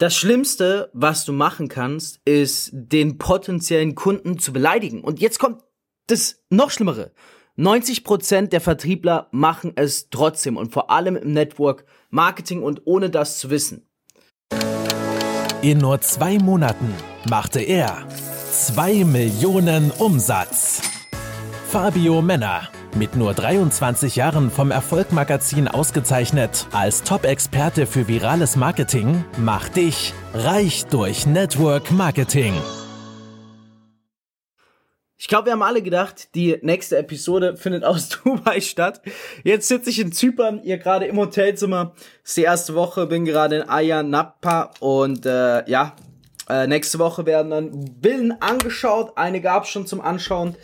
Das Schlimmste, was du machen kannst, ist den potenziellen Kunden zu beleidigen. Und jetzt kommt das noch Schlimmere. 90% der Vertriebler machen es trotzdem und vor allem im Network Marketing und ohne das zu wissen. In nur zwei Monaten machte er 2 Millionen Umsatz. Fabio Männer, mit nur 23 Jahren vom Erfolgmagazin ausgezeichnet als Top-Experte für virales Marketing, macht dich reich durch Network Marketing. Ich glaube, wir haben alle gedacht, die nächste Episode findet aus Dubai statt. Jetzt sitze ich in Zypern, hier gerade im Hotelzimmer. ist die erste Woche, bin gerade in Ayia Napa und äh, ja, äh, nächste Woche werden dann Villen angeschaut. Eine gab es schon zum Anschauen.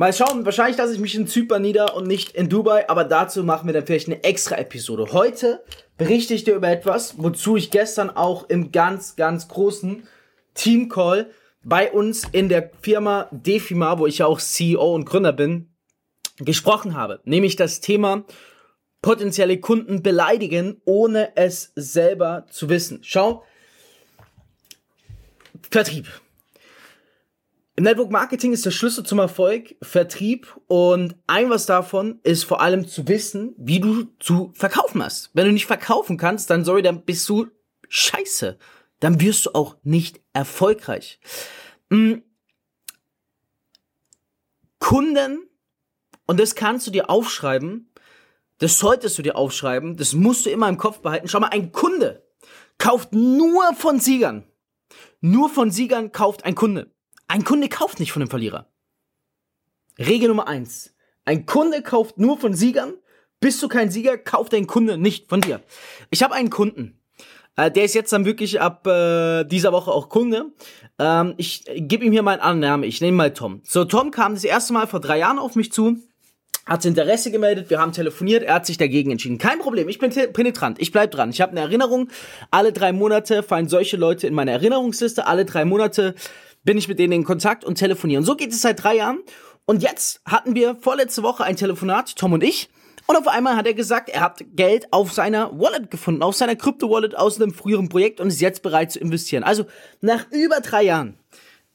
Mal schauen, wahrscheinlich lasse ich mich in Zypern nieder und nicht in Dubai, aber dazu machen wir dann vielleicht eine extra Episode. Heute berichte ich dir über etwas, wozu ich gestern auch im ganz, ganz großen Team-Call bei uns in der Firma Defima, wo ich ja auch CEO und Gründer bin, gesprochen habe. Nämlich das Thema potenzielle Kunden beleidigen, ohne es selber zu wissen. Schau, Vertrieb. Network Marketing ist der Schlüssel zum Erfolg Vertrieb und ein was davon ist vor allem zu wissen, wie du zu verkaufen hast. Wenn du nicht verkaufen kannst, dann sorry, dann bist du scheiße. Dann wirst du auch nicht erfolgreich. Hm. Kunden, und das kannst du dir aufschreiben, das solltest du dir aufschreiben, das musst du immer im Kopf behalten. Schau mal, ein Kunde kauft nur von Siegern. Nur von Siegern kauft ein Kunde. Ein Kunde kauft nicht von dem Verlierer. Regel Nummer eins. Ein Kunde kauft nur von Siegern. Bist du kein Sieger, kauft dein Kunde nicht von dir. Ich habe einen Kunden. Äh, der ist jetzt dann wirklich ab äh, dieser Woche auch Kunde. Ähm, ich gebe ihm hier meinen anderen Namen. Ich nehme mal Tom. So, Tom kam das erste Mal vor drei Jahren auf mich zu hat Interesse gemeldet, wir haben telefoniert, er hat sich dagegen entschieden. Kein Problem, ich bin penetrant, ich bleib dran. Ich habe eine Erinnerung, alle drei Monate fallen solche Leute in meine Erinnerungsliste, alle drei Monate bin ich mit denen in Kontakt und telefoniere. Und so geht es seit drei Jahren. Und jetzt hatten wir vorletzte Woche ein Telefonat, Tom und ich. Und auf einmal hat er gesagt, er hat Geld auf seiner Wallet gefunden, auf seiner Krypto-Wallet aus einem früheren Projekt und ist jetzt bereit zu investieren. Also nach über drei Jahren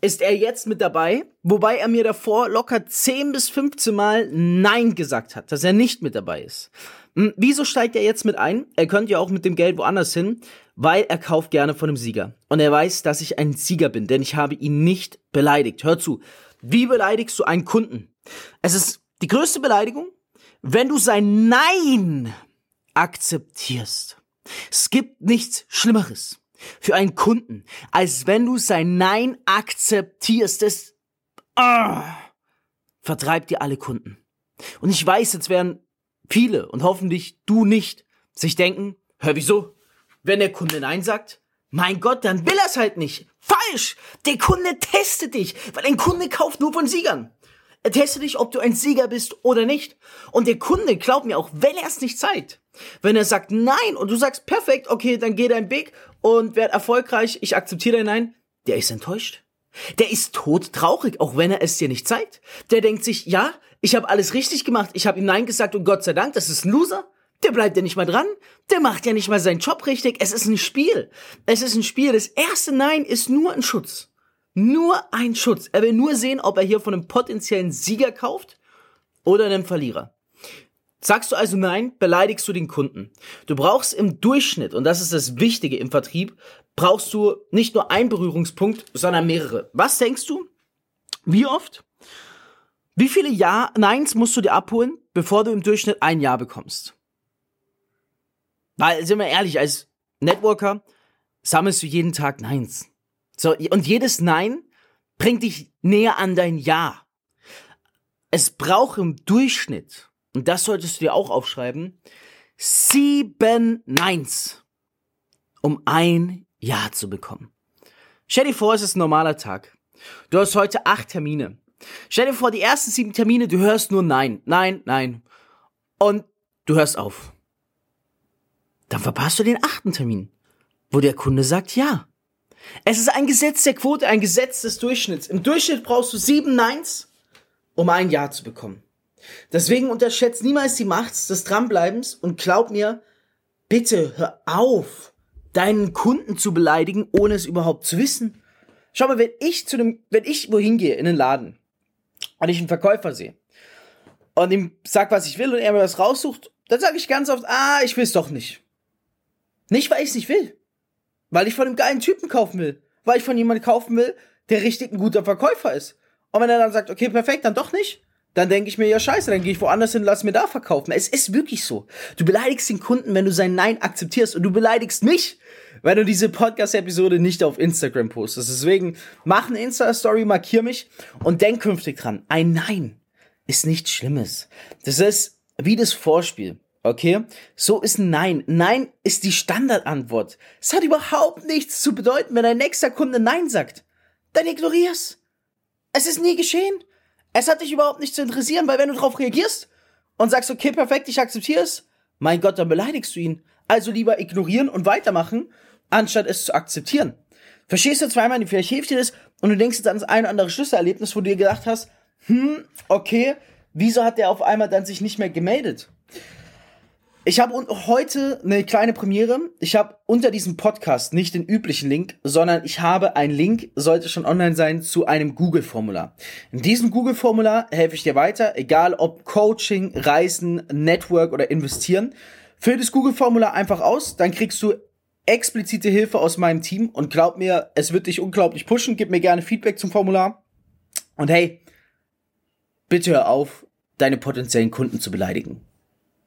ist er jetzt mit dabei, wobei er mir davor locker 10 bis 15 Mal Nein gesagt hat, dass er nicht mit dabei ist. Hm, wieso steigt er jetzt mit ein? Er könnte ja auch mit dem Geld woanders hin weil er kauft gerne von einem Sieger. Und er weiß, dass ich ein Sieger bin, denn ich habe ihn nicht beleidigt. Hör zu. Wie beleidigst du einen Kunden? Es ist die größte Beleidigung, wenn du sein Nein akzeptierst. Es gibt nichts Schlimmeres für einen Kunden, als wenn du sein Nein akzeptierst. Das ah, vertreibt dir alle Kunden. Und ich weiß, jetzt werden viele und hoffentlich du nicht sich denken, hör wieso? Wenn der Kunde Nein sagt, mein Gott, dann will er es halt nicht. Falsch! Der Kunde testet dich, weil ein Kunde kauft nur von Siegern. Er testet dich, ob du ein Sieger bist oder nicht. Und der Kunde glaubt mir auch, wenn er es nicht zeigt. Wenn er sagt Nein und du sagst perfekt, okay, dann geh dein Weg und werd erfolgreich, ich akzeptiere dein Nein, der ist enttäuscht. Der ist todtraurig, auch wenn er es dir nicht zeigt. Der denkt sich, ja, ich habe alles richtig gemacht, ich habe ihm Nein gesagt und Gott sei Dank, das ist ein Loser. Der bleibt ja nicht mal dran. Der macht ja nicht mal seinen Job richtig. Es ist ein Spiel. Es ist ein Spiel. Das erste Nein ist nur ein Schutz. Nur ein Schutz. Er will nur sehen, ob er hier von einem potenziellen Sieger kauft oder einem Verlierer. Sagst du also Nein, beleidigst du den Kunden. Du brauchst im Durchschnitt, und das ist das Wichtige im Vertrieb, brauchst du nicht nur einen Berührungspunkt, sondern mehrere. Was denkst du? Wie oft? Wie viele Ja, Neins musst du dir abholen, bevor du im Durchschnitt ein Ja bekommst? Weil, sind wir ehrlich, als Networker sammelst du jeden Tag Neins. So, und jedes Nein bringt dich näher an dein Ja. Es braucht im Durchschnitt, und das solltest du dir auch aufschreiben, sieben Neins, um ein Ja zu bekommen. Stell dir vor, es ist ein normaler Tag. Du hast heute acht Termine. Stell dir vor, die ersten sieben Termine, du hörst nur Nein, Nein, Nein. Und du hörst auf dann verpasst du den achten Termin, wo der Kunde sagt ja. Es ist ein Gesetz der Quote, ein Gesetz des Durchschnitts. Im Durchschnitt brauchst du sieben Neins, um ein Ja zu bekommen. Deswegen unterschätzt niemals die Macht des Dranbleibens und glaub mir, bitte hör auf, deinen Kunden zu beleidigen, ohne es überhaupt zu wissen. Schau mal, wenn ich zu einem, wenn ich wohin gehe in den Laden und ich einen Verkäufer sehe und ihm sag, was ich will und er mir was raussucht, dann sage ich ganz oft, ah, ich will's doch nicht. Nicht, weil ich's nicht will. Weil ich von einem geilen Typen kaufen will. Weil ich von jemandem kaufen will, der richtig ein guter Verkäufer ist. Und wenn er dann sagt, okay, perfekt, dann doch nicht, dann denke ich mir, ja scheiße, dann gehe ich woanders hin, lass mir da verkaufen. Es ist wirklich so. Du beleidigst den Kunden, wenn du sein Nein akzeptierst und du beleidigst mich, wenn du diese Podcast-Episode nicht auf Instagram postest. Deswegen mach eine Insta-Story, markier mich und denk künftig dran. Ein Nein ist nichts Schlimmes. Das ist wie das Vorspiel. Okay? So ist ein Nein. Nein ist die Standardantwort. Es hat überhaupt nichts zu bedeuten, wenn dein nächster Kunde Nein sagt. Dann ignorier's. Es ist nie geschehen. Es hat dich überhaupt nicht zu interessieren, weil wenn du darauf reagierst und sagst, okay, perfekt, ich akzeptiere es, mein Gott, dann beleidigst du ihn. Also lieber ignorieren und weitermachen, anstatt es zu akzeptieren. Verstehst du zweimal, vielleicht hilft dir das und du denkst jetzt an das ein oder andere Schlüsselerlebnis, wo du dir gedacht hast, hm, okay, wieso hat der auf einmal dann sich nicht mehr gemeldet? Ich habe heute eine kleine Premiere. Ich habe unter diesem Podcast nicht den üblichen Link, sondern ich habe einen Link, sollte schon online sein, zu einem Google-Formular. In diesem Google-Formular helfe ich dir weiter, egal ob Coaching, Reisen, Network oder investieren. Füll das Google-Formular einfach aus, dann kriegst du explizite Hilfe aus meinem Team und glaub mir, es wird dich unglaublich pushen. Gib mir gerne Feedback zum Formular. Und hey, bitte hör auf, deine potenziellen Kunden zu beleidigen.